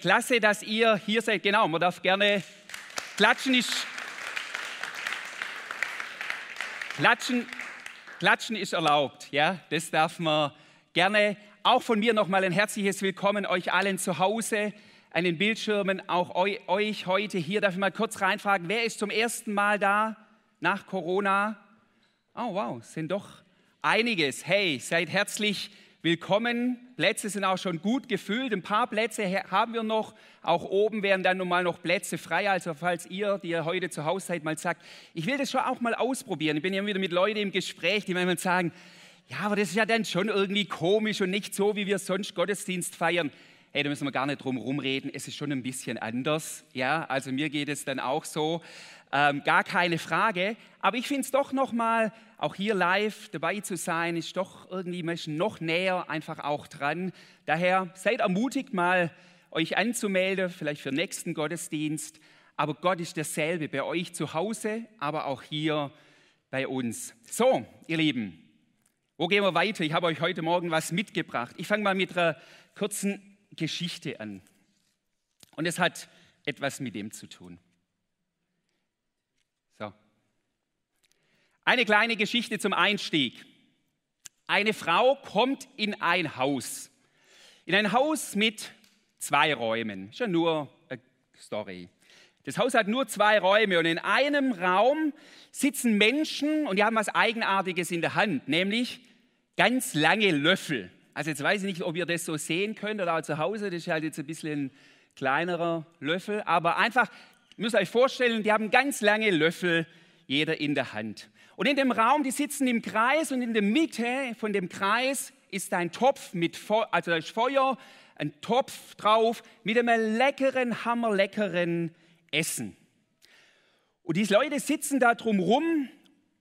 Klasse, dass ihr hier seid. Genau, man darf gerne klatschen. Ist, klatschen, klatschen ist erlaubt. Ja, das darf man gerne. Auch von mir nochmal ein herzliches Willkommen euch allen zu Hause an den Bildschirmen, auch euch heute hier. Darf ich mal kurz reinfragen, wer ist zum ersten Mal da nach Corona? Oh wow, sind doch einiges. Hey, seid herzlich willkommen willkommen. Plätze sind auch schon gut gefüllt. Ein paar Plätze haben wir noch. Auch oben wären dann nun mal noch Plätze frei. Also falls ihr, die ihr heute zu Hause seid, mal sagt, ich will das schon auch mal ausprobieren. Ich bin ja wieder mit Leuten im Gespräch, die manchmal sagen, ja, aber das ist ja dann schon irgendwie komisch und nicht so, wie wir sonst Gottesdienst feiern. Hey, da müssen wir gar nicht drum rumreden. Es ist schon ein bisschen anders. Ja, also mir geht es dann auch so. Ähm, gar keine Frage. Aber ich finde es doch nochmal, auch hier live dabei zu sein, ist doch irgendwie noch näher einfach auch dran. Daher seid ermutigt, mal euch anzumelden, vielleicht für den nächsten Gottesdienst. Aber Gott ist derselbe bei euch zu Hause, aber auch hier bei uns. So, ihr Lieben, wo gehen wir weiter? Ich habe euch heute Morgen was mitgebracht. Ich fange mal mit einer kurzen Geschichte an. Und es hat etwas mit dem zu tun. Eine kleine Geschichte zum Einstieg. Eine Frau kommt in ein Haus. In ein Haus mit zwei Räumen. Ist ja nur eine Story. Das Haus hat nur zwei Räume und in einem Raum sitzen Menschen und die haben was Eigenartiges in der Hand, nämlich ganz lange Löffel. Also jetzt weiß ich nicht, ob ihr das so sehen könnt oder auch zu Hause, das ist halt jetzt ein bisschen ein kleinerer Löffel, aber einfach, ihr müsst euch vorstellen, die haben ganz lange Löffel, jeder in der Hand. Und in dem Raum, die sitzen im Kreis und in der Mitte von dem Kreis ist ein Topf mit Feu also da Feuer, ein Topf drauf mit einem leckeren, hammerleckeren Essen. Und diese Leute sitzen da drum rum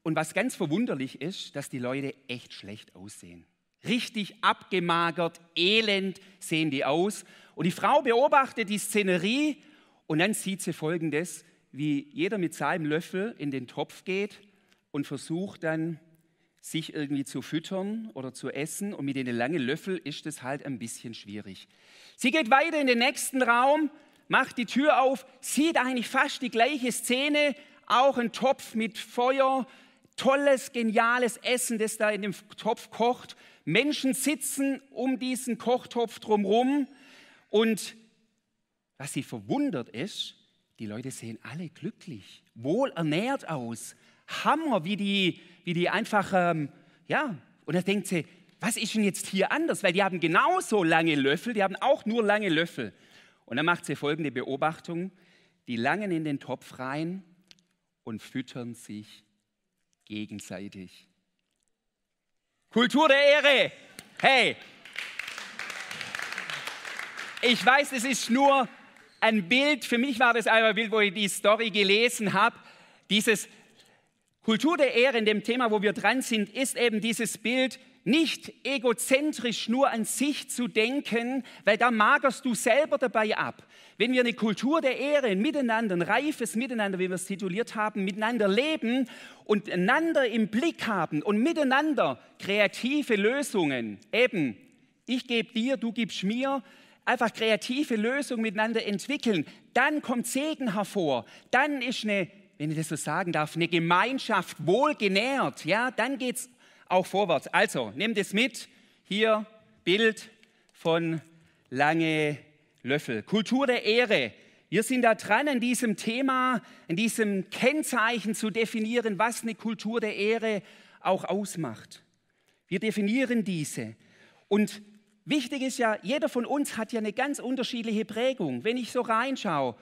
und was ganz verwunderlich ist, dass die Leute echt schlecht aussehen. Richtig abgemagert, elend sehen die aus. Und die Frau beobachtet die Szenerie und dann sieht sie folgendes, wie jeder mit seinem Löffel in den Topf geht und versucht dann, sich irgendwie zu füttern oder zu essen. Und mit den langen Löffel ist es halt ein bisschen schwierig. Sie geht weiter in den nächsten Raum, macht die Tür auf, sieht eigentlich fast die gleiche Szene, auch ein Topf mit Feuer, tolles, geniales Essen, das da in dem Topf kocht. Menschen sitzen um diesen Kochtopf drumherum und was sie verwundert ist, die Leute sehen alle glücklich, wohl ernährt aus. Hammer, wie die, wie die einfach, ähm, ja, und da denkt sie, was ist denn jetzt hier anders? Weil die haben genauso lange Löffel, die haben auch nur lange Löffel. Und dann macht sie folgende Beobachtung, die langen in den Topf rein und füttern sich gegenseitig. Kultur der Ehre. Hey, ich weiß, es ist nur ein Bild, für mich war das einmal ein Bild, wo ich die Story gelesen habe, dieses Kultur der Ehre in dem Thema, wo wir dran sind, ist eben dieses Bild, nicht egozentrisch nur an sich zu denken, weil da magerst du selber dabei ab. Wenn wir eine Kultur der Ehre, ein Miteinander, ein reifes Miteinander, wie wir es tituliert haben, miteinander leben und einander im Blick haben und miteinander kreative Lösungen, eben, ich gebe dir, du gibst mir, einfach kreative Lösungen miteinander entwickeln, dann kommt Segen hervor, dann ist eine wenn ich das so sagen darf, eine Gemeinschaft wohlgenährt, ja, dann geht es auch vorwärts. Also, nehmt es mit. Hier Bild von lange Löffel. Kultur der Ehre. Wir sind da dran, an diesem Thema, an diesem Kennzeichen zu definieren, was eine Kultur der Ehre auch ausmacht. Wir definieren diese. Und wichtig ist ja, jeder von uns hat ja eine ganz unterschiedliche Prägung. Wenn ich so reinschaue,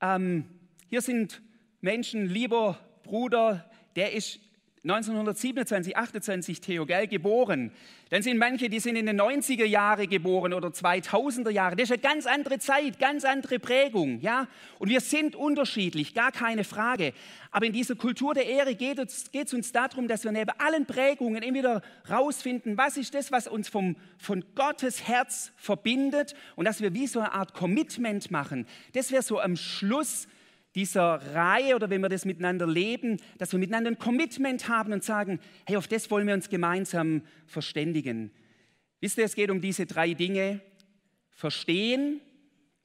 ähm, hier sind Menschen, lieber Bruder, der ist 1927, 28 Theo, gell, geboren. Dann sind manche, die sind in den 90er Jahren geboren oder 2000er Jahre. Das ist eine ganz andere Zeit, ganz andere Prägung, ja. Und wir sind unterschiedlich, gar keine Frage. Aber in dieser Kultur der Ehre geht es, es uns darum, dass wir neben allen Prägungen immer wieder rausfinden, was ist das, was uns vom, von Gottes Herz verbindet und dass wir wie so eine Art Commitment machen. Das wäre so am Schluss dieser Reihe oder wenn wir das miteinander leben, dass wir miteinander ein Commitment haben und sagen, hey, auf das wollen wir uns gemeinsam verständigen. Wisst ihr, es geht um diese drei Dinge. Verstehen,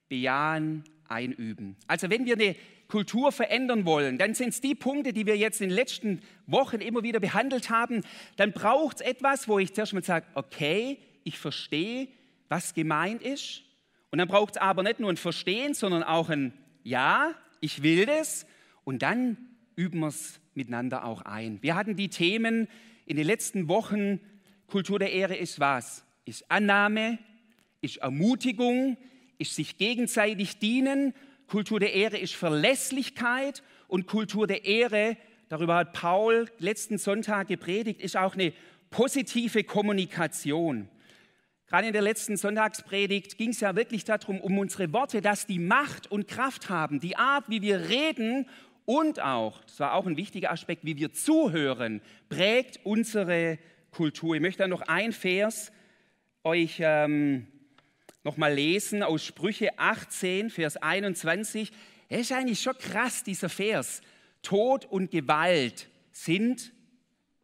bejahen, einüben. Also wenn wir eine Kultur verändern wollen, dann sind es die Punkte, die wir jetzt in den letzten Wochen immer wieder behandelt haben. Dann braucht es etwas, wo ich zuerst mal sage, okay, ich verstehe, was gemeint ist. Und dann braucht es aber nicht nur ein Verstehen, sondern auch ein Ja, ich will das. Und dann üben wir es miteinander auch ein. Wir hatten die Themen in den letzten Wochen, Kultur der Ehre ist was? Ist Annahme, ist Ermutigung, ist sich gegenseitig dienen. Kultur der Ehre ist Verlässlichkeit und Kultur der Ehre, darüber hat Paul letzten Sonntag gepredigt, ist auch eine positive Kommunikation. Gerade in der letzten Sonntagspredigt ging es ja wirklich darum, um unsere Worte, dass die Macht und Kraft haben, die Art, wie wir reden und auch, das war auch ein wichtiger Aspekt, wie wir zuhören, prägt unsere Kultur. Ich möchte noch ein Vers euch ähm, nochmal lesen aus Sprüche 18, Vers 21. Es ist eigentlich schon krass, dieser Vers. Tod und Gewalt sind,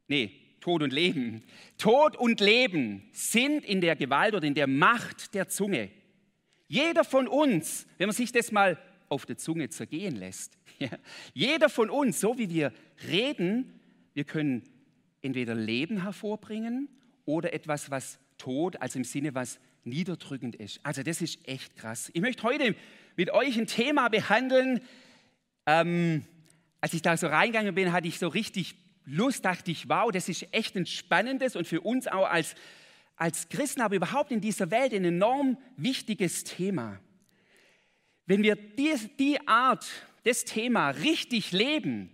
nee, Tod und Leben. Tod und Leben sind in der Gewalt oder in der Macht der Zunge. Jeder von uns, wenn man sich das mal auf der Zunge zergehen lässt, ja, jeder von uns, so wie wir reden, wir können entweder Leben hervorbringen oder etwas, was Tod, also im Sinne, was niederdrückend ist. Also das ist echt krass. Ich möchte heute mit euch ein Thema behandeln. Ähm, als ich da so reingegangen bin, hatte ich so richtig Lust, dachte ich, wow, das ist echt ein spannendes und für uns auch als, als Christen, aber überhaupt in dieser Welt ein enorm wichtiges Thema. Wenn wir die, die Art, das Thema richtig leben,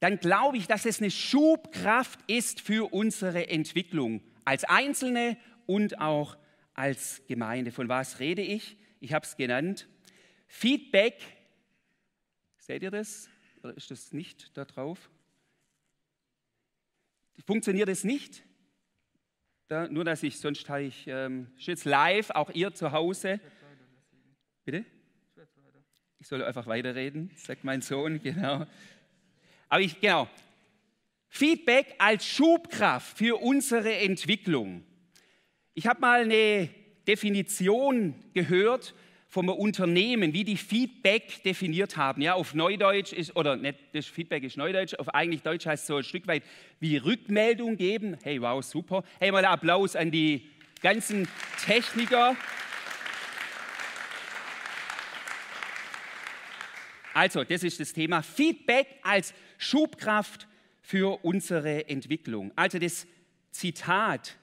dann glaube ich, dass es eine Schubkraft ist für unsere Entwicklung als Einzelne und auch als Gemeinde. Von was rede ich? Ich habe es genannt. Feedback. Seht ihr das? Oder ist das nicht da drauf? Funktioniert es nicht? Da, nur, dass ich, sonst habe ich ähm, jetzt live, auch ihr zu Hause. Bitte? Ich soll einfach weiterreden, sagt mein Sohn, genau. Aber ich, genau. Feedback als Schubkraft für unsere Entwicklung. Ich habe mal eine Definition gehört vom Unternehmen, wie die Feedback definiert haben. Ja, auf Neudeutsch ist, oder nicht, das Feedback ist Neudeutsch, auf eigentlich Deutsch heißt es so ein Stück weit wie Rückmeldung geben. Hey, wow, super. Hey, mal Applaus an die ganzen Techniker. Also, das ist das Thema Feedback als Schubkraft für unsere Entwicklung. Also das Zitat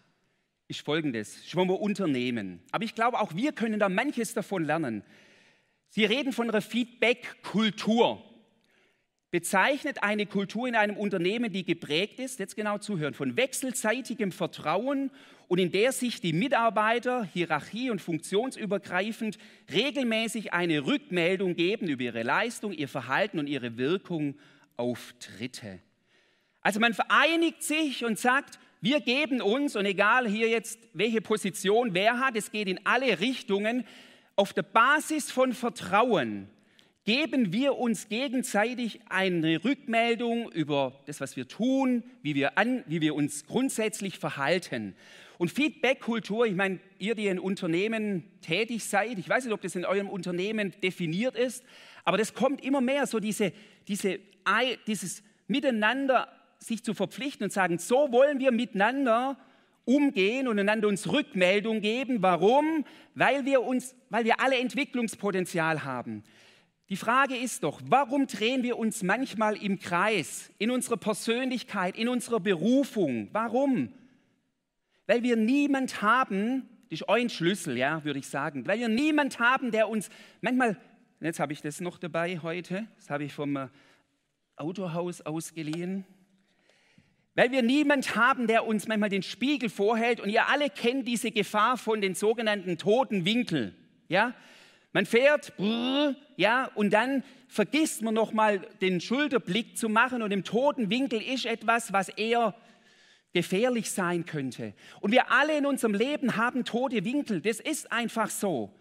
ist folgendes, schon mal Unternehmen. Aber ich glaube, auch wir können da manches davon lernen. Sie reden von einer Feedback-Kultur. Bezeichnet eine Kultur in einem Unternehmen, die geprägt ist, jetzt genau zuhören, von wechselseitigem Vertrauen und in der sich die Mitarbeiter hierarchie- und funktionsübergreifend regelmäßig eine Rückmeldung geben über ihre Leistung, ihr Verhalten und ihre Wirkung auf Dritte. Also man vereinigt sich und sagt, wir geben uns, und egal hier jetzt, welche Position wer hat, es geht in alle Richtungen, auf der Basis von Vertrauen geben wir uns gegenseitig eine Rückmeldung über das, was wir tun, wie wir, an, wie wir uns grundsätzlich verhalten. Und Feedback-Kultur, ich meine, ihr, die in Unternehmen tätig seid, ich weiß nicht, ob das in eurem Unternehmen definiert ist, aber das kommt immer mehr, so diese, diese, dieses Miteinander sich zu verpflichten und sagen, so wollen wir miteinander umgehen und einander uns Rückmeldung geben. Warum? Weil wir, uns, weil wir alle Entwicklungspotenzial haben. Die Frage ist doch, warum drehen wir uns manchmal im Kreis, in unserer Persönlichkeit, in unserer Berufung? Warum? Weil wir niemand haben, das ist ein Schlüssel, ja, würde ich sagen, weil wir niemand haben, der uns manchmal, jetzt habe ich das noch dabei heute, das habe ich vom Autohaus ausgeliehen, weil wir niemand haben, der uns manchmal den Spiegel vorhält. Und ihr alle kennt diese Gefahr von den sogenannten toten Winkeln. Ja? Man fährt, brrr, ja, und dann vergisst man nochmal den Schulterblick zu machen. Und im toten Winkel ist etwas, was eher gefährlich sein könnte. Und wir alle in unserem Leben haben tote Winkel. Das ist einfach so.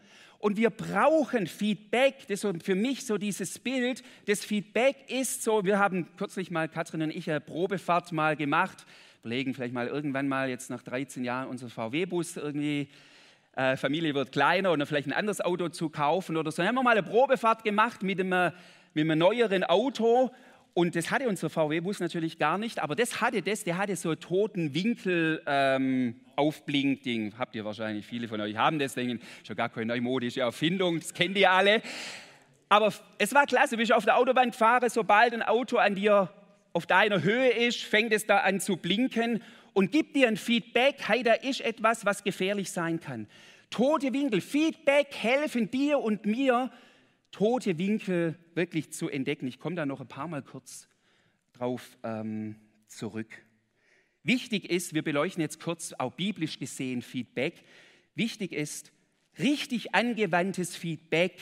Und wir brauchen Feedback. Das ist für mich so dieses Bild. Das Feedback ist so, wir haben kürzlich mal, Katrin und ich, eine Probefahrt mal gemacht. Überlegen vielleicht mal irgendwann mal jetzt nach 13 Jahren unser VW-Bus irgendwie äh, Familie wird kleiner oder vielleicht ein anderes Auto zu kaufen oder so. Dann haben wir mal eine Probefahrt gemacht mit einem, mit einem neueren Auto und das hatte unser VW-Bus natürlich gar nicht, aber das hatte das, der hatte so toten Winkel ähm, Aufblinkding. Habt ihr wahrscheinlich, viele von euch haben das, denken, schon gar keine neumodische Erfindung, das kennt ihr alle. Aber es war klasse, wie ich auf der Autobahn fahre, sobald ein Auto an dir auf deiner Höhe ist, fängt es da an zu blinken und gibt dir ein Feedback, hey, da ist etwas, was gefährlich sein kann. Tote Winkel, Feedback helfen dir und mir, tote Winkel wirklich zu entdecken. Ich komme da noch ein paar Mal kurz drauf ähm, zurück. Wichtig ist, wir beleuchten jetzt kurz auch biblisch gesehen Feedback. Wichtig ist, richtig angewandtes Feedback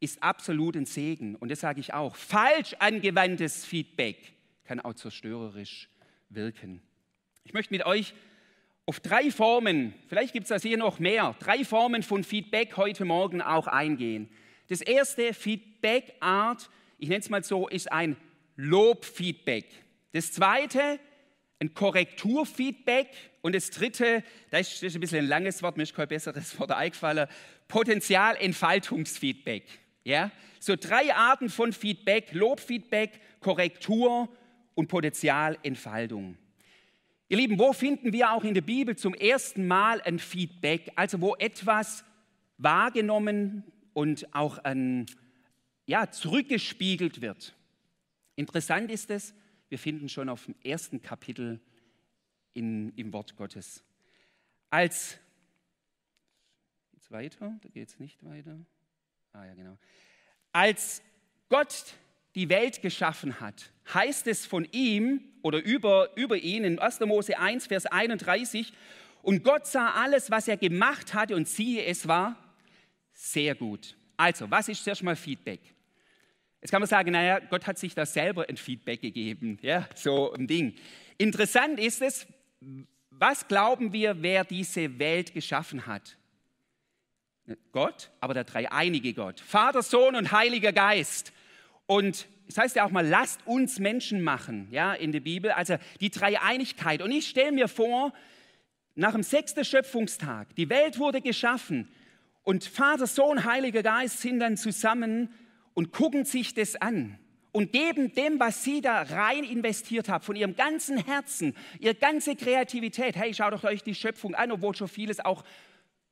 ist absolut ein Segen. Und das sage ich auch. Falsch angewandtes Feedback kann auch zerstörerisch wirken. Ich möchte mit euch auf drei Formen, vielleicht gibt es das hier noch mehr, drei Formen von Feedback heute Morgen auch eingehen. Das erste Feedback-Art, ich nenne es mal so, ist ein Lobfeedback. Das zweite, ein Korrekturfeedback. Und das dritte, das ist, ein bisschen ein langes Wort, mir ist kein besseres Wort eingefallen, Potenzialentfaltungsfeedback. Ja? So drei Arten von Feedback, Lobfeedback, Korrektur und Potenzialentfaltung. Ihr Lieben, wo finden wir auch in der Bibel zum ersten Mal ein Feedback, also wo etwas wahrgenommen und auch ein, ja, zurückgespiegelt wird. Interessant ist es, wir finden schon auf dem ersten Kapitel in, im Wort Gottes. Als, geht's weiter? Da geht nicht weiter. Ah ja, genau. Als Gott die Welt geschaffen hat, heißt es von ihm oder über, über ihn in 1. Mose 1, Vers 31, und Gott sah alles, was er gemacht hatte, und siehe, es war sehr gut. Also, was ist zuerst mal Feedback? Jetzt kann man sagen, naja, Gott hat sich da selber ein Feedback gegeben, ja, so ein Ding. Interessant ist es, was glauben wir, wer diese Welt geschaffen hat? Gott, aber der dreieinige Gott. Vater, Sohn und Heiliger Geist. Und das heißt ja auch mal, lasst uns Menschen machen, ja, in der Bibel. Also die Dreieinigkeit. Und ich stelle mir vor, nach dem sechsten Schöpfungstag, die Welt wurde geschaffen und Vater, Sohn, Heiliger Geist sind dann zusammen und gucken sich das an und geben dem, was sie da rein investiert haben, von ihrem ganzen Herzen, ihre ganze Kreativität. Hey, schaut doch euch die Schöpfung an, obwohl schon vieles auch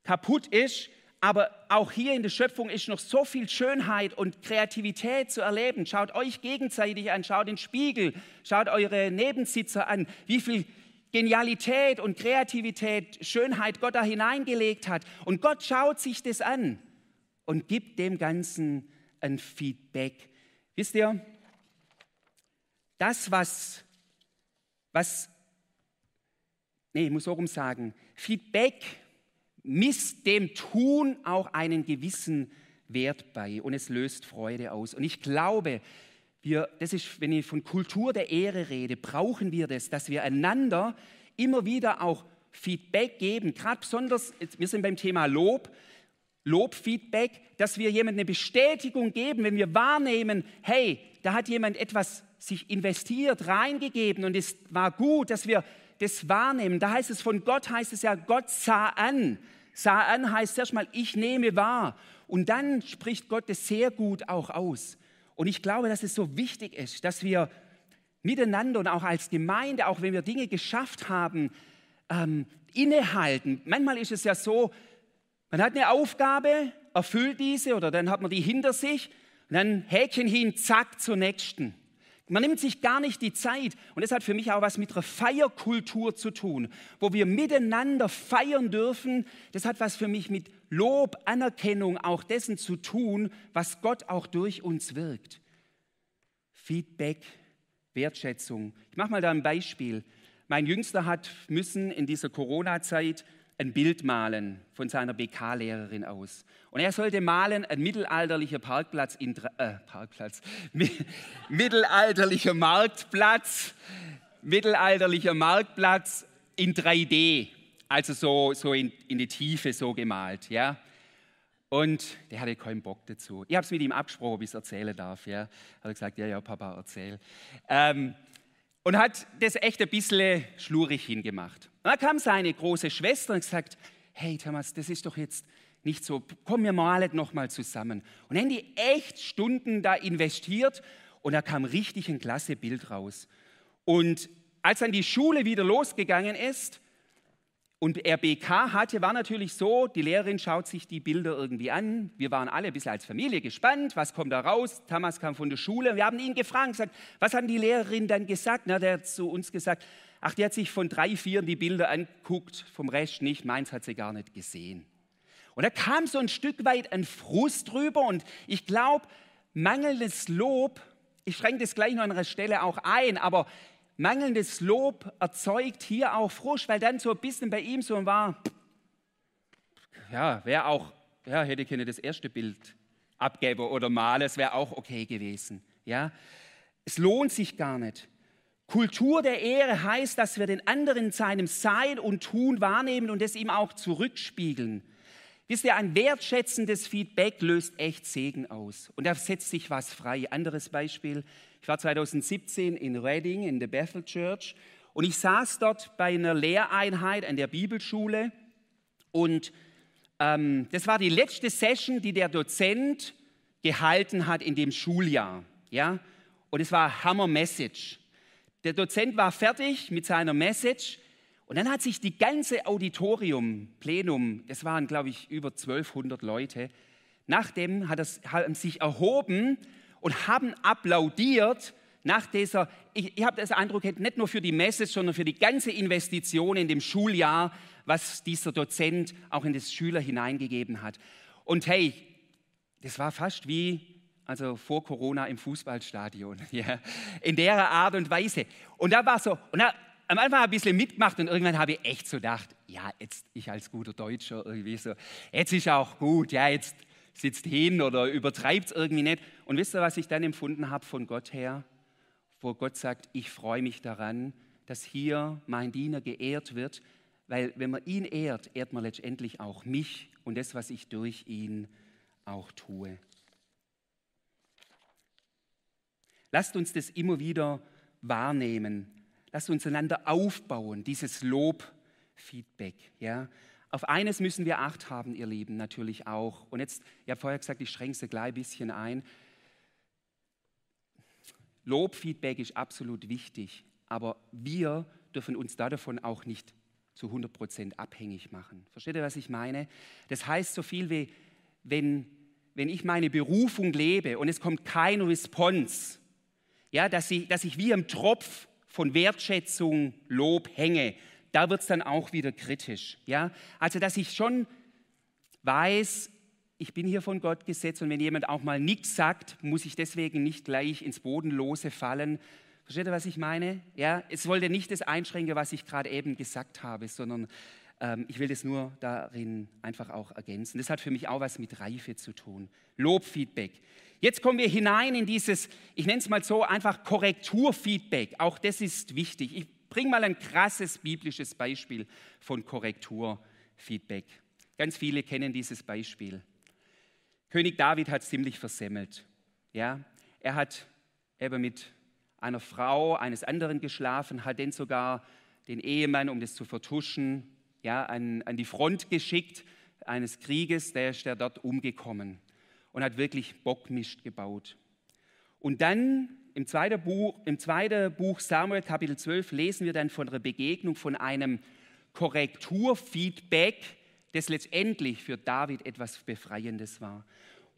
kaputt ist. Aber auch hier in der Schöpfung ist noch so viel Schönheit und Kreativität zu erleben. Schaut euch gegenseitig an, schaut den Spiegel, schaut eure Nebensitzer an, wie viel Genialität und Kreativität, Schönheit Gott da hineingelegt hat. Und Gott schaut sich das an und gibt dem Ganzen ein Feedback. Wisst ihr, das, was, was, nee, ich muss so rum sagen, Feedback misst dem Tun auch einen gewissen Wert bei und es löst Freude aus. Und ich glaube, wir, das ist, wenn ich von Kultur der Ehre rede, brauchen wir das, dass wir einander immer wieder auch Feedback geben, gerade besonders, wir sind beim Thema Lob, Lobfeedback, dass wir jemandem eine Bestätigung geben, wenn wir wahrnehmen, hey, da hat jemand etwas sich investiert, reingegeben und es war gut, dass wir das wahrnehmen. Da heißt es von Gott, heißt es ja, Gott sah an. Sah an heißt erstmal, ich nehme wahr. Und dann spricht Gott es sehr gut auch aus. Und ich glaube, dass es so wichtig ist, dass wir miteinander und auch als Gemeinde, auch wenn wir Dinge geschafft haben, ähm, innehalten. Manchmal ist es ja so, man hat eine Aufgabe, erfüllt diese oder dann hat man die hinter sich und dann Häkchen hin, zack, zur nächsten. Man nimmt sich gar nicht die Zeit und das hat für mich auch was mit einer Feierkultur zu tun, wo wir miteinander feiern dürfen. Das hat was für mich mit Lob, Anerkennung auch dessen zu tun, was Gott auch durch uns wirkt. Feedback, Wertschätzung. Ich mache mal da ein Beispiel. Mein Jüngster hat müssen in dieser Corona-Zeit ein Bild malen von seiner BK-Lehrerin aus. Und er sollte malen ein mittelalterlicher Parkplatz in äh, Parkplatz, mittelalterlicher Marktplatz, mittelalterlicher Marktplatz in 3D also so, so in, in die Tiefe so gemalt, ja. Und der hatte keinen Bock dazu. Ich habe es mit ihm abgesprochen, ob ich es erzählen darf. Ja. Hat er gesagt, ja, ja, Papa, erzähl. Ähm, und hat das echt ein bisschen schlurig hingemacht. Dann kam seine große Schwester und gesagt, hey Thomas, das ist doch jetzt nicht so, komm, wir malen noch mal zusammen. Und dann haben die echt Stunden da investiert und da kam richtig ein klasse Bild raus. Und als dann die Schule wieder losgegangen ist und er BK hatte, war natürlich so, die Lehrerin schaut sich die Bilder irgendwie an. Wir waren alle ein bisschen als Familie gespannt, was kommt da raus. Thomas kam von der Schule. Wir haben ihn gefragt, gesagt, was hat die Lehrerin dann gesagt? Na, der hat zu uns gesagt, ach, der hat sich von drei, vier die Bilder anguckt, vom Rest nicht. Meins hat sie gar nicht gesehen. Und da kam so ein Stück weit ein Frust drüber und ich glaube, mangelndes Lob, ich schränke das gleich noch an einer Stelle auch ein, aber mangelndes Lob erzeugt hier auch Frust, weil dann so ein bisschen bei ihm so war, ja, wäre auch, ja, hätte ich das erste Bild abgeben oder malen, es wäre auch okay gewesen. Ja, es lohnt sich gar nicht. Kultur der Ehre heißt, dass wir den anderen in seinem Sein und Tun wahrnehmen und es ihm auch zurückspiegeln. Wisst ihr, ein wertschätzendes Feedback löst echt Segen aus. Und da setzt sich was frei. Anderes Beispiel. Ich war 2017 in Reading in der Bethel Church und ich saß dort bei einer Lehreinheit an der Bibelschule und ähm, das war die letzte Session, die der Dozent gehalten hat in dem Schuljahr. Ja? Und es war Hammer Message. Der Dozent war fertig mit seiner Message und dann hat sich die ganze Auditorium, Plenum, das waren glaube ich über 1200 Leute, nachdem hat es, haben sich erhoben und haben applaudiert nach dieser, ich, ich habe das Eindruck, nicht nur für die Message, sondern für die ganze Investition in dem Schuljahr, was dieser Dozent auch in das Schüler hineingegeben hat. Und hey, das war fast wie also vor Corona im Fußballstadion, ja, in der Art und Weise. Und da war so, und da, am Anfang ein bisschen mitgemacht und irgendwann habe ich echt so gedacht, ja, jetzt ich als guter Deutscher irgendwie so, jetzt ist auch gut, ja, jetzt sitzt hin oder übertreibt irgendwie nicht. Und wisst ihr, was ich dann empfunden habe von Gott her? Wo Gott sagt, ich freue mich daran, dass hier mein Diener geehrt wird, weil wenn man ihn ehrt, ehrt man letztendlich auch mich und das, was ich durch ihn auch tue. Lasst uns das immer wieder wahrnehmen, Lasst uns einander aufbauen, dieses Lob-Feedback. Ja? Auf eines müssen wir Acht haben, ihr Lieben, natürlich auch. Und jetzt, ihr habt vorher gesagt, ich schränke es gleich ein bisschen ein. Lob-Feedback ist absolut wichtig, aber wir dürfen uns davon auch nicht zu 100 Prozent abhängig machen. Versteht ihr, was ich meine? Das heißt so viel wie, wenn, wenn ich meine Berufung lebe und es kommt kein Response, ja, dass ich, dass ich wie im Tropf von Wertschätzung, Lob hänge, da wird es dann auch wieder kritisch. Ja? Also, dass ich schon weiß, ich bin hier von Gott gesetzt und wenn jemand auch mal nichts sagt, muss ich deswegen nicht gleich ins Bodenlose fallen. Versteht ihr, was ich meine? Ja, es wollte nicht das einschränken, was ich gerade eben gesagt habe, sondern ähm, ich will das nur darin einfach auch ergänzen. Das hat für mich auch was mit Reife zu tun. Lobfeedback. Jetzt kommen wir hinein in dieses, ich nenne es mal so, einfach Korrekturfeedback. Auch das ist wichtig. Ich bringe mal ein krasses biblisches Beispiel von Korrekturfeedback. Ganz viele kennen dieses Beispiel. König David hat ziemlich versemmelt. Ja? Er hat eben mit einer Frau eines anderen geschlafen, hat dann sogar den Ehemann, um das zu vertuschen, ja, an, an die Front geschickt eines Krieges, der ist der dort umgekommen und hat wirklich Bockmist gebaut. Und dann im zweiten, Buch, im zweiten Buch Samuel Kapitel 12 lesen wir dann von der Begegnung von einem Korrekturfeedback, das letztendlich für David etwas Befreiendes war,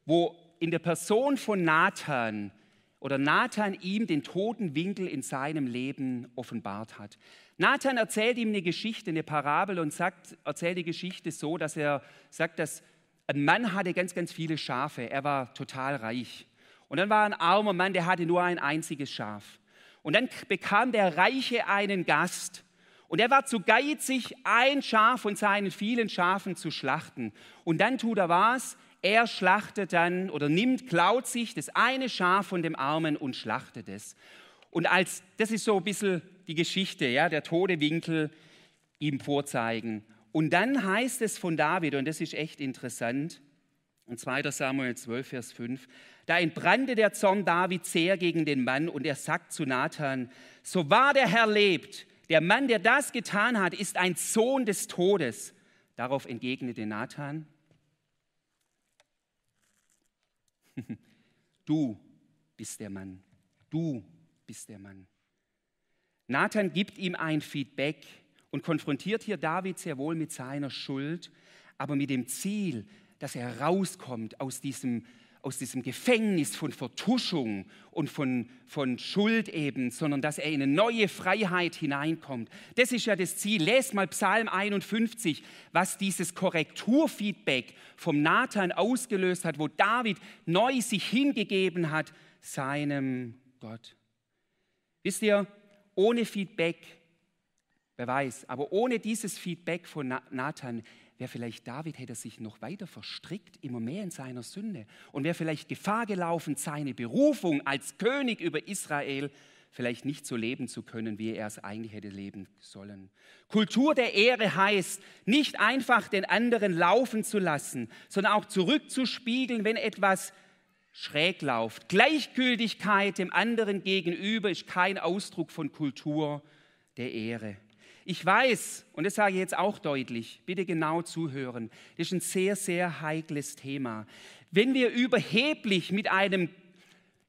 wo in der Person von Nathan oder Nathan ihm den toten Winkel in seinem Leben offenbart hat. Nathan erzählt ihm eine Geschichte, eine Parabel und sagt, erzählt die Geschichte so, dass er sagt, dass ein Mann hatte ganz, ganz viele Schafe. Er war total reich. Und dann war ein armer Mann, der hatte nur ein einziges Schaf. Und dann bekam der Reiche einen Gast. Und er war zu geizig, ein Schaf von seinen vielen Schafen zu schlachten. Und dann tut er was? Er schlachtet dann oder nimmt, klaut sich das eine Schaf von dem Armen und schlachtet es. Und als, das ist so ein bisschen die Geschichte, ja, der Todewinkel ihm vorzeigen. Und dann heißt es von David, und das ist echt interessant, in 2 Samuel 12, Vers 5, da entbrannte der Zorn David sehr gegen den Mann und er sagt zu Nathan, so wahr der Herr lebt, der Mann, der das getan hat, ist ein Sohn des Todes. Darauf entgegnete Nathan, du bist der Mann, du bist der Mann. Nathan gibt ihm ein Feedback und konfrontiert hier David sehr wohl mit seiner Schuld, aber mit dem Ziel, dass er rauskommt aus diesem aus diesem Gefängnis von Vertuschung und von, von Schuld eben, sondern dass er in eine neue Freiheit hineinkommt. Das ist ja das Ziel. Lest mal Psalm 51, was dieses Korrekturfeedback vom Nathan ausgelöst hat, wo David neu sich hingegeben hat seinem Gott. Wisst ihr, ohne Feedback, wer weiß, aber ohne dieses Feedback von Nathan wäre vielleicht David, hätte sich noch weiter verstrickt, immer mehr in seiner Sünde und wäre vielleicht Gefahr gelaufen, seine Berufung als König über Israel vielleicht nicht so leben zu können, wie er es eigentlich hätte leben sollen. Kultur der Ehre heißt, nicht einfach den anderen laufen zu lassen, sondern auch zurückzuspiegeln, wenn etwas schräg läuft. Gleichgültigkeit dem anderen gegenüber ist kein Ausdruck von Kultur der Ehre. Ich weiß, und das sage ich jetzt auch deutlich, bitte genau zuhören, das ist ein sehr, sehr heikles Thema. Wenn wir überheblich mit einem,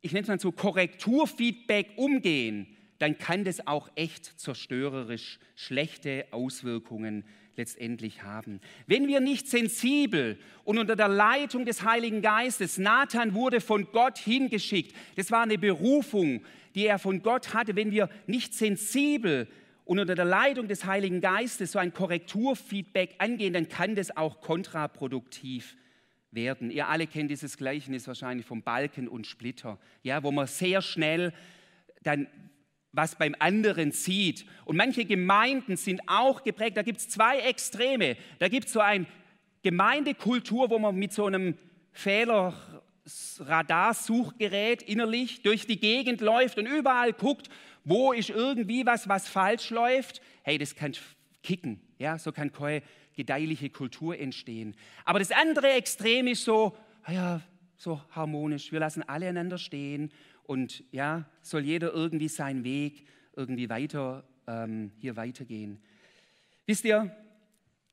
ich nenne es mal so, Korrekturfeedback umgehen, dann kann das auch echt zerstörerisch schlechte Auswirkungen letztendlich haben. Wenn wir nicht sensibel und unter der Leitung des Heiligen Geistes, Nathan wurde von Gott hingeschickt, das war eine Berufung, die er von Gott hatte, wenn wir nicht sensibel und unter der Leitung des Heiligen Geistes so ein Korrekturfeedback angehen, dann kann das auch kontraproduktiv werden. Ihr alle kennt dieses Gleichnis wahrscheinlich vom Balken und Splitter, ja, wo man sehr schnell dann was beim anderen sieht. Und manche Gemeinden sind auch geprägt, da gibt es zwei Extreme. Da gibt es so eine Gemeindekultur, wo man mit so einem Fehler Radarsuchgerät innerlich durch die Gegend läuft und überall guckt, wo ist irgendwie was, was falsch läuft. Hey, das kann kicken. Ja, so kann keine gedeihliche Kultur entstehen. Aber das andere Extrem ist so, ah ja, so harmonisch. Wir lassen alle einander stehen und ja, soll jeder irgendwie seinen Weg irgendwie weiter ähm, hier weitergehen. Wisst ihr,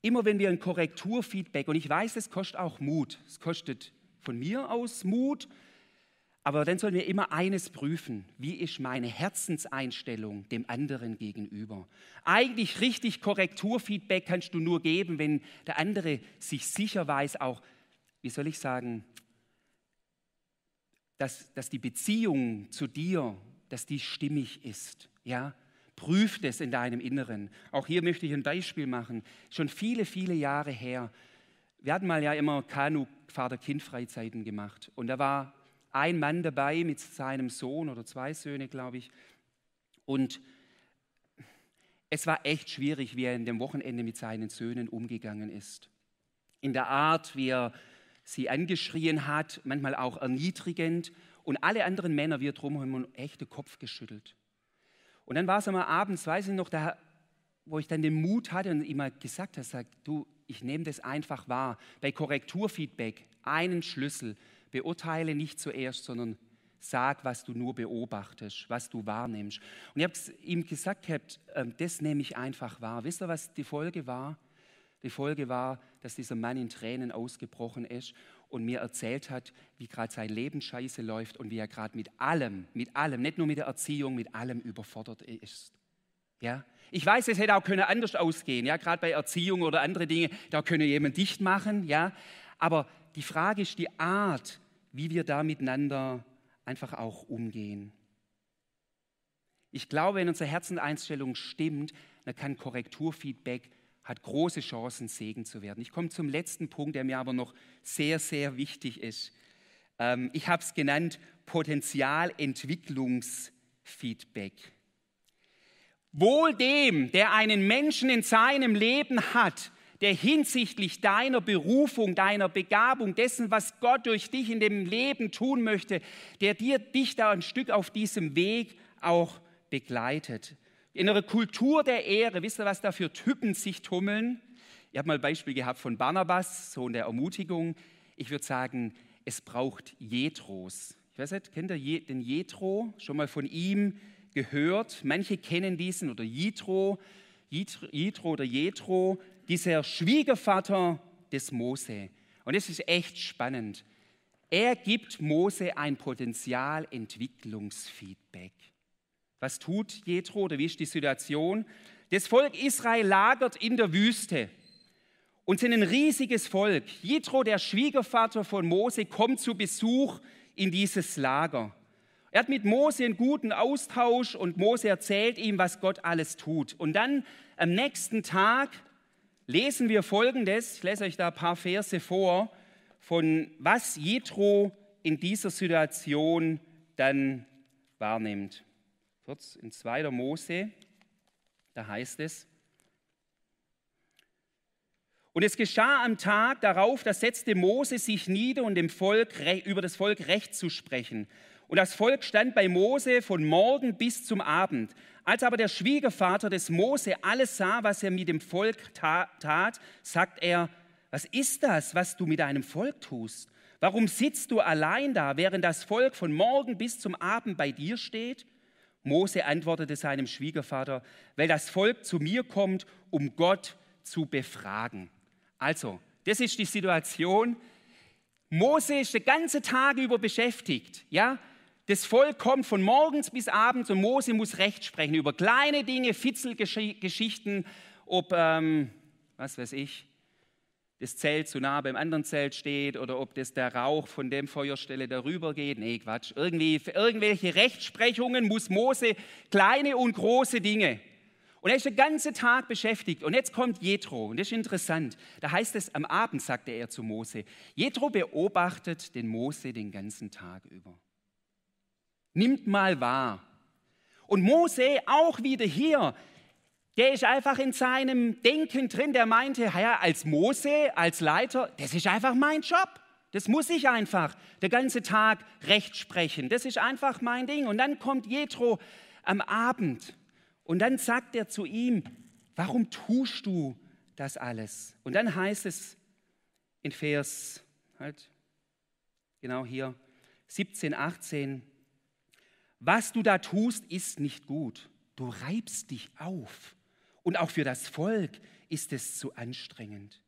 immer wenn wir ein Korrekturfeedback, und ich weiß, es kostet auch Mut, es kostet von mir aus Mut, aber dann sollen wir immer eines prüfen, wie ist meine Herzenseinstellung dem anderen gegenüber. Eigentlich richtig Korrekturfeedback kannst du nur geben, wenn der andere sich sicher weiß, auch, wie soll ich sagen, dass, dass die Beziehung zu dir, dass die stimmig ist. Ja? Prüf das in deinem Inneren. Auch hier möchte ich ein Beispiel machen. Schon viele, viele Jahre her wir hatten mal ja immer Kanu Vater-Kind-Freizeiten gemacht. Und da war ein Mann dabei mit seinem Sohn oder zwei Söhne, glaube ich. Und es war echt schwierig, wie er in dem Wochenende mit seinen Söhnen umgegangen ist. In der Art, wie er sie angeschrien hat, manchmal auch erniedrigend. Und alle anderen Männer, wir drumherum, haben echt den Kopf geschüttelt. Und dann war es einmal abends, weiß ich noch, da, wo ich dann den Mut hatte und ihm mal gesagt habe, sagt, du, ich nehme das einfach wahr. Bei Korrekturfeedback einen Schlüssel. Beurteile nicht zuerst, sondern sag, was du nur beobachtest, was du wahrnimmst. Und ich habe ihm gesagt, ähm, das nehme ich einfach wahr. Wisst ihr, was die Folge war? Die Folge war, dass dieser Mann in Tränen ausgebrochen ist und mir erzählt hat, wie gerade sein Leben scheiße läuft und wie er gerade mit allem, mit allem, nicht nur mit der Erziehung, mit allem überfordert ist. Ja? Ich weiß, es hätte auch können anders ausgehen, ja, gerade bei Erziehung oder andere Dinge, da könne jemand dicht machen, ja. Aber die Frage ist die Art, wie wir da miteinander einfach auch umgehen. Ich glaube, wenn unsere Herzenseinstellung stimmt, dann kann Korrekturfeedback hat große Chancen, Segen zu werden. Ich komme zum letzten Punkt, der mir aber noch sehr, sehr wichtig ist. Ähm, ich habe es genannt Potenzialentwicklungsfeedback. Wohl dem, der einen Menschen in seinem Leben hat, der hinsichtlich deiner Berufung, deiner Begabung, dessen, was Gott durch dich in dem Leben tun möchte, der dir dich da ein Stück auf diesem Weg auch begleitet. In einer Kultur der Ehre, wisst ihr, was da für Typen sich tummeln? Ich habe mal ein Beispiel gehabt von Barnabas, Sohn der Ermutigung. Ich würde sagen, es braucht Jetros. Ich weiß nicht, kennt ihr den Jetro? Schon mal von ihm gehört. Manche kennen diesen oder Jitro, Jitro oder Jetro. Dieser Schwiegervater des Mose. Und es ist echt spannend. Er gibt Mose ein Potenzialentwicklungsfeedback. Was tut Jethro oder wie ist die Situation? Das Volk Israel lagert in der Wüste und sind ein riesiges Volk. Jethro, der Schwiegervater von Mose, kommt zu Besuch in dieses Lager. Er hat mit Mose einen guten Austausch und Mose erzählt ihm, was Gott alles tut. Und dann am nächsten Tag lesen wir Folgendes, ich lese euch da ein paar Verse vor, von was Jethro in dieser Situation dann wahrnimmt. Kurz in 2. Mose, da heißt es, und es geschah am Tag darauf, da setzte Mose sich nieder, um dem Volk, über das Volk Recht zu sprechen. Und das Volk stand bei Mose von Morgen bis zum Abend. Als aber der Schwiegervater des Mose alles sah, was er mit dem Volk tat, sagt er, was ist das, was du mit deinem Volk tust? Warum sitzt du allein da, während das Volk von morgen bis zum Abend bei dir steht? Mose antwortete seinem Schwiegervater, weil das Volk zu mir kommt, um Gott zu befragen. Also, das ist die Situation. Mose ist den ganzen Tag über beschäftigt, ja, das Volk kommt von morgens bis abends und Mose muss Recht sprechen über kleine Dinge, Fitzelgeschichten, ob, ähm, was weiß ich, das Zelt zu nah beim anderen Zelt steht oder ob das der Rauch von dem Feuerstelle darüber geht. Nee, Quatsch. Irgendwie, für irgendwelche Rechtsprechungen muss Mose kleine und große Dinge. Und er ist den ganzen Tag beschäftigt. Und jetzt kommt Jethro. Und das ist interessant. Da heißt es, am Abend sagte er zu Mose, Jethro beobachtet den Mose den ganzen Tag über nimmt mal wahr. Und Mose auch wieder hier, der ist einfach in seinem Denken drin, der meinte, ja, als Mose, als Leiter, das ist einfach mein Job. Das muss ich einfach den ganzen Tag recht sprechen. Das ist einfach mein Ding. Und dann kommt Jethro am Abend und dann sagt er zu ihm, warum tust du das alles? Und dann heißt es in Vers, halt, genau hier, 17, 18, was du da tust, ist nicht gut. Du reibst dich auf. Und auch für das Volk ist es zu anstrengend.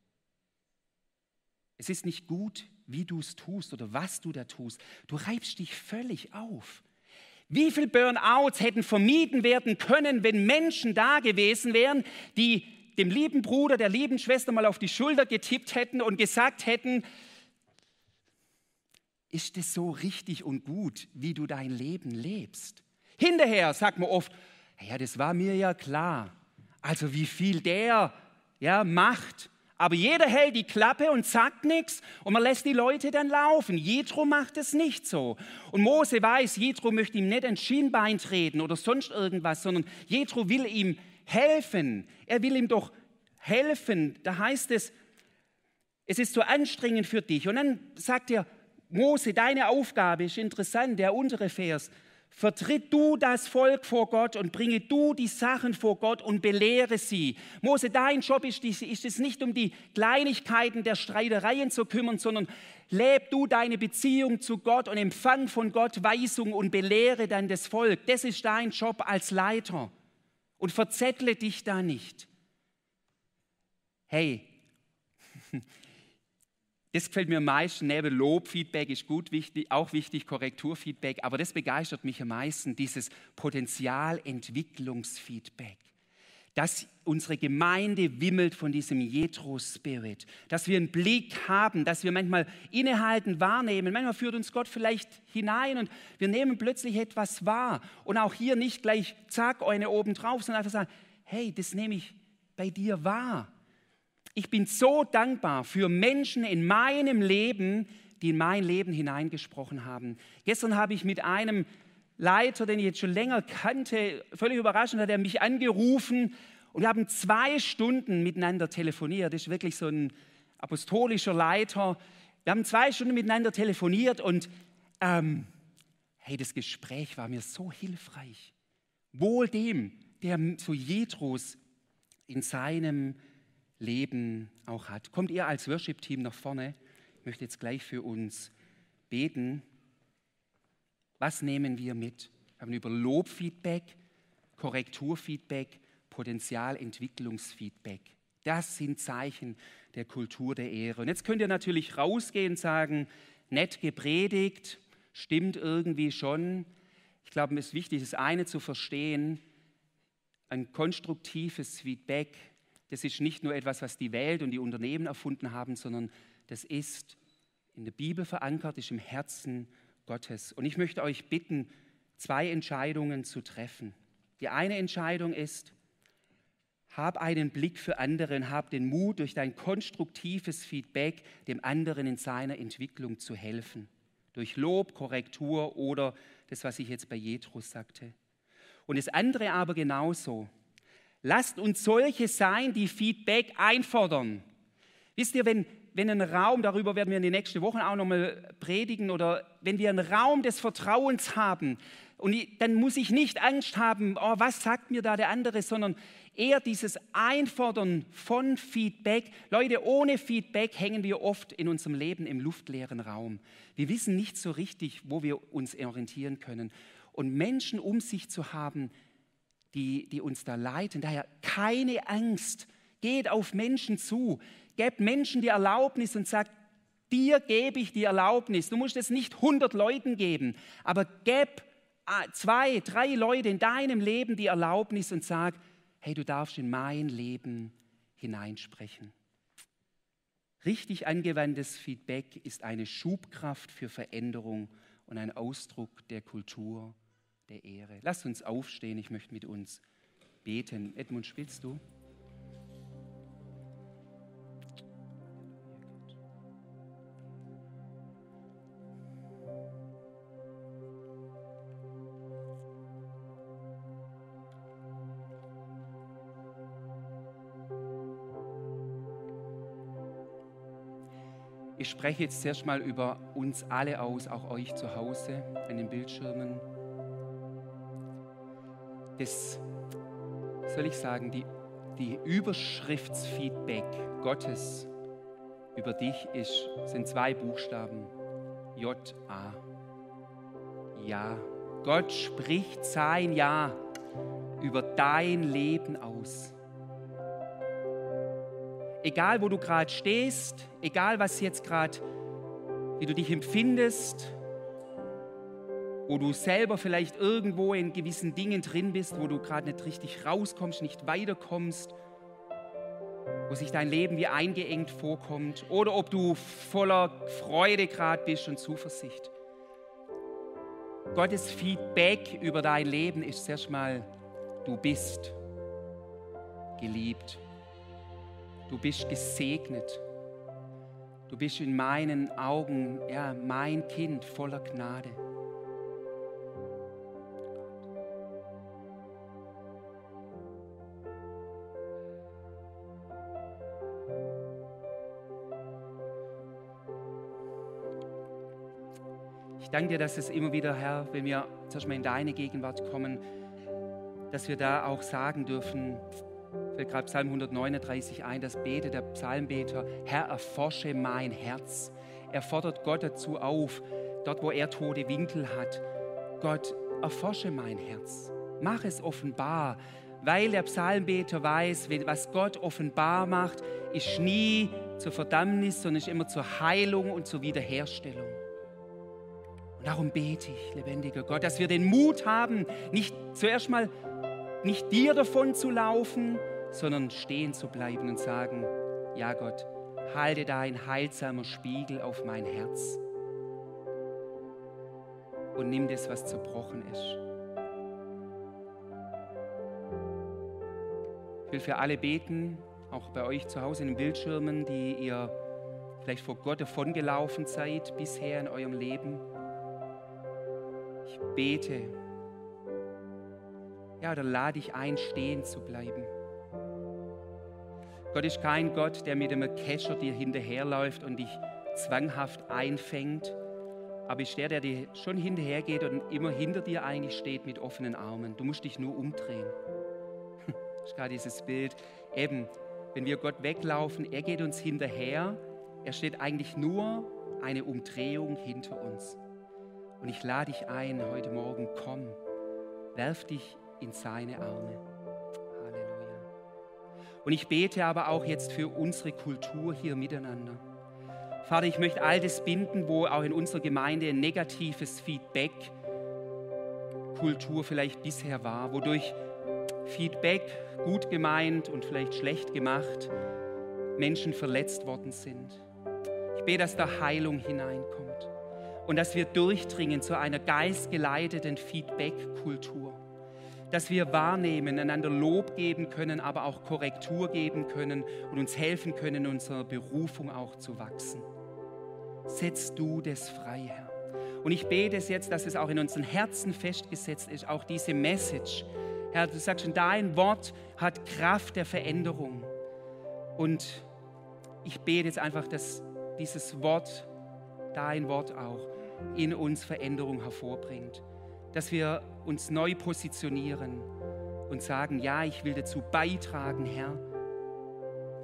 Es ist nicht gut, wie du es tust oder was du da tust. Du reibst dich völlig auf. Wie viele Burnouts hätten vermieden werden können, wenn Menschen da gewesen wären, die dem lieben Bruder, der lieben Schwester mal auf die Schulter getippt hätten und gesagt hätten, ist es so richtig und gut, wie du dein Leben lebst? Hinterher sagt man oft, ja, das war mir ja klar. Also wie viel der ja, macht. Aber jeder hält die Klappe und sagt nichts und man lässt die Leute dann laufen. Jethro macht es nicht so. Und Mose weiß, Jethro möchte ihm nicht ein Schienbein treten oder sonst irgendwas, sondern Jethro will ihm helfen. Er will ihm doch helfen. Da heißt es, es ist so anstrengend für dich. Und dann sagt er, Mose, deine Aufgabe ist interessant, der untere Vers. Vertritt du das Volk vor Gott und bringe du die Sachen vor Gott und belehre sie. Mose, dein Job ist, ist es nicht, um die Kleinigkeiten der Streitereien zu kümmern, sondern leb du deine Beziehung zu Gott und empfang von Gott Weisung und belehre dann das Volk. Das ist dein Job als Leiter. Und verzettle dich da nicht. Hey, das gefällt mir am meisten. Neben Lobfeedback ist gut wichtig, auch wichtig, Korrekturfeedback, aber das begeistert mich am meisten, dieses Potenzialentwicklungsfeedback. Dass unsere Gemeinde wimmelt von diesem Jethro-Spirit, dass wir einen Blick haben, dass wir manchmal innehalten, wahrnehmen. Manchmal führt uns Gott vielleicht hinein und wir nehmen plötzlich etwas wahr. Und auch hier nicht gleich, zack, eine oben drauf, sondern einfach sagen, hey, das nehme ich bei dir wahr ich bin so dankbar für Menschen in meinem Leben, die in mein Leben hineingesprochen haben. Gestern habe ich mit einem Leiter, den ich jetzt schon länger kannte, völlig überraschend hat er mich angerufen und wir haben zwei Stunden miteinander telefoniert. Das ist wirklich so ein apostolischer Leiter. Wir haben zwei Stunden miteinander telefoniert und ähm, hey, das Gespräch war mir so hilfreich. Wohl dem, der so Jetrus in seinem Leben auch hat. Kommt ihr als Worship-Team nach vorne? Ich möchte jetzt gleich für uns beten. Was nehmen wir mit? Wir haben über Lobfeedback, Korrekturfeedback, Potenzialentwicklungsfeedback Das sind Zeichen der Kultur der Ehre. Und jetzt könnt ihr natürlich rausgehen und sagen, nett gepredigt, stimmt irgendwie schon. Ich glaube, es ist wichtig, das eine zu verstehen, ein konstruktives Feedback, das ist nicht nur etwas, was die Welt und die Unternehmen erfunden haben, sondern das ist in der Bibel verankert, ist im Herzen Gottes. Und ich möchte euch bitten, zwei Entscheidungen zu treffen. Die eine Entscheidung ist, hab einen Blick für andere und hab den Mut, durch dein konstruktives Feedback dem anderen in seiner Entwicklung zu helfen. Durch Lob, Korrektur oder das, was ich jetzt bei Jetrus sagte. Und das andere aber genauso. Lasst uns solche sein, die Feedback einfordern. Wisst ihr, wenn, wenn ein Raum, darüber werden wir in den nächsten Wochen auch nochmal predigen, oder wenn wir einen Raum des Vertrauens haben, und dann muss ich nicht Angst haben, oh, was sagt mir da der andere, sondern eher dieses Einfordern von Feedback. Leute, ohne Feedback hängen wir oft in unserem Leben im luftleeren Raum. Wir wissen nicht so richtig, wo wir uns orientieren können. Und Menschen um sich zu haben, die, die uns da leiten, daher keine Angst. Geht auf Menschen zu, gebt Menschen die Erlaubnis und sagt, dir gebe ich die Erlaubnis. Du musst es nicht 100 Leuten geben, aber gib zwei, drei Leute in deinem Leben die Erlaubnis und sag, hey, du darfst in mein Leben hineinsprechen. Richtig angewandtes Feedback ist eine Schubkraft für Veränderung und ein Ausdruck der Kultur der Ehre. Lass uns aufstehen, ich möchte mit uns beten. Edmund, spielst du? Ich spreche jetzt zuerst mal über uns alle aus, auch euch zu Hause an den Bildschirmen. Das, soll ich sagen, die, die Überschriftsfeedback Gottes über dich ist, sind zwei Buchstaben. J-A. Ja. Gott spricht sein Ja über dein Leben aus. Egal, wo du gerade stehst, egal, was jetzt gerade, wie du dich empfindest, wo du selber vielleicht irgendwo in gewissen Dingen drin bist, wo du gerade nicht richtig rauskommst, nicht weiterkommst, wo sich dein Leben wie eingeengt vorkommt, oder ob du voller Freude gerade bist und Zuversicht. Gottes Feedback über dein Leben ist erstmal, du bist geliebt. Du bist gesegnet. Du bist in meinen Augen, ja, mein Kind voller Gnade. Ich danke dir, dass es immer wieder, Herr, wenn wir zuerst mal in deine Gegenwart kommen, dass wir da auch sagen dürfen, fällt gerade Psalm 139 ein, das betet der Psalmbeter, Herr, erforsche mein Herz. Er fordert Gott dazu auf, dort wo er tote Winkel hat, Gott, erforsche mein Herz. Mach es offenbar, weil der Psalmbeter weiß, was Gott offenbar macht, ist nie zur Verdammnis, sondern ist immer zur Heilung und zur Wiederherstellung. Und darum bete ich, lebendiger Gott, dass wir den Mut haben, nicht zuerst mal nicht dir davon zu laufen, sondern stehen zu bleiben und sagen, ja Gott, halte dein heilsamer Spiegel auf mein Herz und nimm das, was zerbrochen ist. Ich will für alle beten, auch bei euch zu Hause in den Bildschirmen, die ihr vielleicht vor Gott davongelaufen seid bisher in eurem Leben. Bete, ja, oder lade dich ein, stehen zu bleiben. Gott ist kein Gott, der mit einem Kescher dir hinterherläuft und dich zwanghaft einfängt, aber ist der, der dir schon hinterhergeht und immer hinter dir eigentlich steht mit offenen Armen. Du musst dich nur umdrehen. Das ist gerade dieses Bild. Eben, wenn wir Gott weglaufen, er geht uns hinterher. Er steht eigentlich nur eine Umdrehung hinter uns. Und ich lade dich ein, heute Morgen, komm, werf dich in seine Arme. Und ich bete aber auch jetzt für unsere Kultur hier miteinander. Vater, ich möchte all das binden, wo auch in unserer Gemeinde ein negatives Feedback Kultur vielleicht bisher war, wodurch Feedback gut gemeint und vielleicht schlecht gemacht Menschen verletzt worden sind. Ich bete, dass da Heilung hineinkommt und dass wir durchdringen zu einer geistgeleiteten Feedback-Kultur. Dass wir wahrnehmen, einander Lob geben können, aber auch Korrektur geben können und uns helfen können, in unserer Berufung auch zu wachsen. Setz du das frei, Herr. Und ich bete es jetzt, dass es auch in unseren Herzen festgesetzt ist, auch diese Message. Herr, du sagst schon, dein Wort hat Kraft der Veränderung. Und ich bete jetzt einfach, dass dieses Wort, dein Wort auch, in uns Veränderung hervorbringt. Dass wir uns neu positionieren und sagen, ja, ich will dazu beitragen, Herr,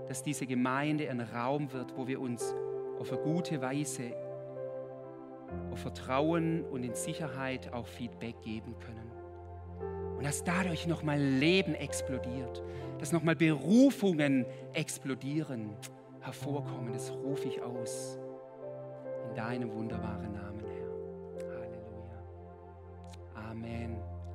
dass diese Gemeinde ein Raum wird, wo wir uns auf eine gute Weise, auf Vertrauen und in Sicherheit auch Feedback geben können. Und dass dadurch nochmal Leben explodiert, dass nochmal Berufungen explodieren hervorkommen. Das rufe ich aus. In deinem wunderbaren Namen,